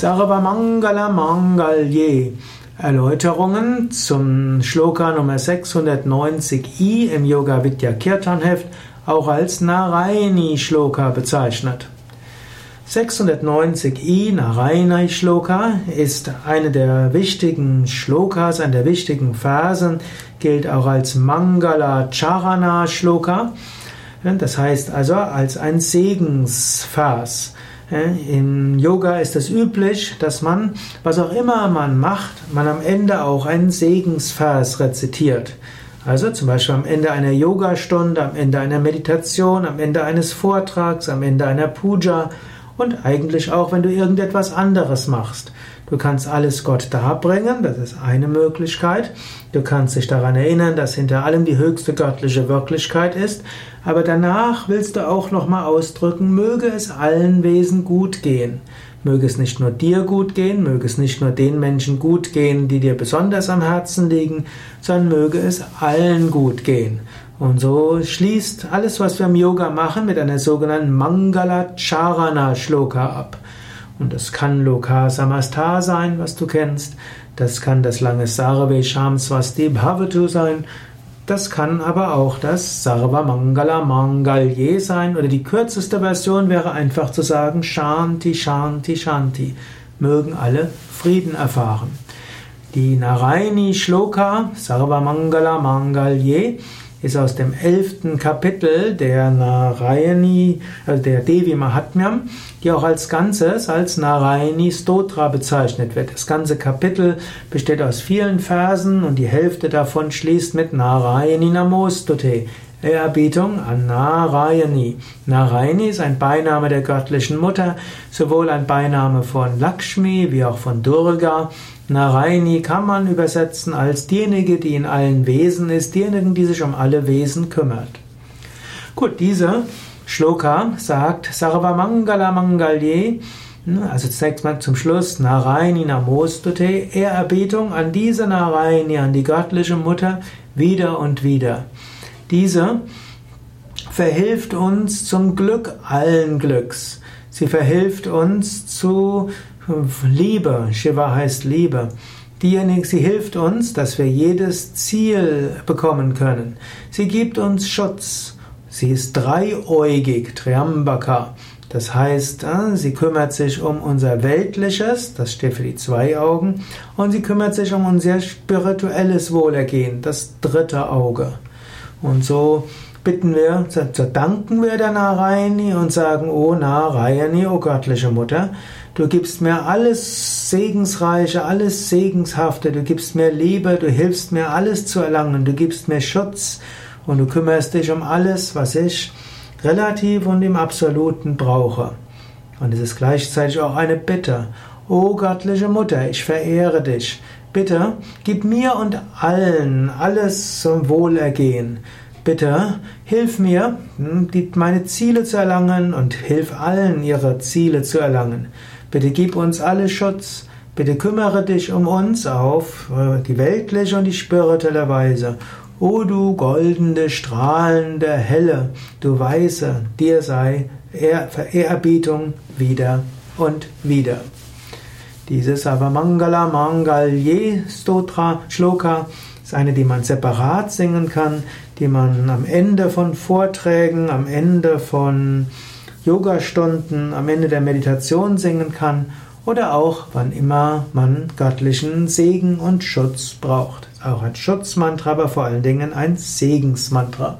Sarva Mangala Mangalye. Erläuterungen zum Shloka Nummer 690i im Yoga Vidya Kirtan Heft, auch als Narayani Shloka bezeichnet. 690i Narayani Shloka ist eine der wichtigen Shlokas, eine der wichtigen Versen, gilt auch als Mangala Charana Shloka. Das heißt also als ein Segensvers. Im Yoga ist es üblich, dass man, was auch immer man macht, man am Ende auch einen Segensvers rezitiert. Also zum Beispiel am Ende einer Yogastunde, am Ende einer Meditation, am Ende eines Vortrags, am Ende einer Puja und eigentlich auch, wenn du irgendetwas anderes machst. Du kannst alles Gott darbringen, das ist eine Möglichkeit. Du kannst dich daran erinnern, dass hinter allem die höchste göttliche Wirklichkeit ist. Aber danach willst du auch nochmal ausdrücken, möge es allen Wesen gut gehen. Möge es nicht nur dir gut gehen, möge es nicht nur den Menschen gut gehen, die dir besonders am Herzen liegen, sondern möge es allen gut gehen. Und so schließt alles, was wir im Yoga machen, mit einer sogenannten Mangala Charana Shloka ab. Und das kann Loka Samastar sein, was du kennst. Das kann das lange Sarve Sham Bhavatu sein. Das kann aber auch das Sarva Mangala Mangalye sein. Oder die kürzeste Version wäre einfach zu sagen Shanti, Shanti, Shanti. Mögen alle Frieden erfahren. Die Narayani Shloka Sarva Mangala Mangalye ist aus dem elften Kapitel der Narayani, also der Devi Mahatmyam, die auch als Ganzes als Narayani Stotra bezeichnet wird. Das ganze Kapitel besteht aus vielen Versen und die Hälfte davon schließt mit Narayani Namostute. Ehrerbietung an Narayani. Narayani ist ein Beiname der göttlichen Mutter, sowohl ein Beiname von Lakshmi wie auch von Durga. Narayani kann man übersetzen als diejenige, die in allen Wesen ist, diejenigen, die sich um alle Wesen kümmert. Gut, diese Shloka sagt Sarva Mangala Mangalye, also zunächst mal zum Schluss Narayani Namostute, Ehrerbietung an diese Narayani, an die göttliche Mutter, wieder und wieder. Diese verhilft uns zum Glück allen Glücks. Sie verhilft uns zu Liebe. Shiva heißt Liebe. Diejenige, sie hilft uns, dass wir jedes Ziel bekommen können. Sie gibt uns Schutz. Sie ist dreieugig, Triambaka. Das heißt, äh, sie kümmert sich um unser Weltliches, das steht für die zwei Augen, und sie kümmert sich um unser spirituelles Wohlergehen, das dritte Auge. Und so bitten wir, so danken wir der Narayani und sagen, O Narayani, o göttliche Mutter, du gibst mir alles Segensreiche, alles Segenshafte, du gibst mir Liebe, du hilfst mir alles zu erlangen, du gibst mir Schutz und du kümmerst dich um alles, was ich relativ und im Absoluten brauche. Und es ist gleichzeitig auch eine Bitte. O göttliche Mutter, ich verehre dich. Bitte gib mir und allen alles zum Wohlergehen. Bitte hilf mir, hm, meine Ziele zu erlangen und hilf allen, ihre Ziele zu erlangen. Bitte gib uns alle Schutz. Bitte kümmere dich um uns auf äh, die weltliche und die spirituelle Weise. O du goldene, strahlende, helle, du weiße, dir sei Ehrerbietung wieder und wieder. Dieses Avamangala Mangalye Stotra Shloka ist eine, die man separat singen kann, die man am Ende von Vorträgen, am Ende von Yogastunden, am Ende der Meditation singen kann oder auch wann immer man göttlichen Segen und Schutz braucht. Auch ein Schutzmantra, aber vor allen Dingen ein Segensmantra.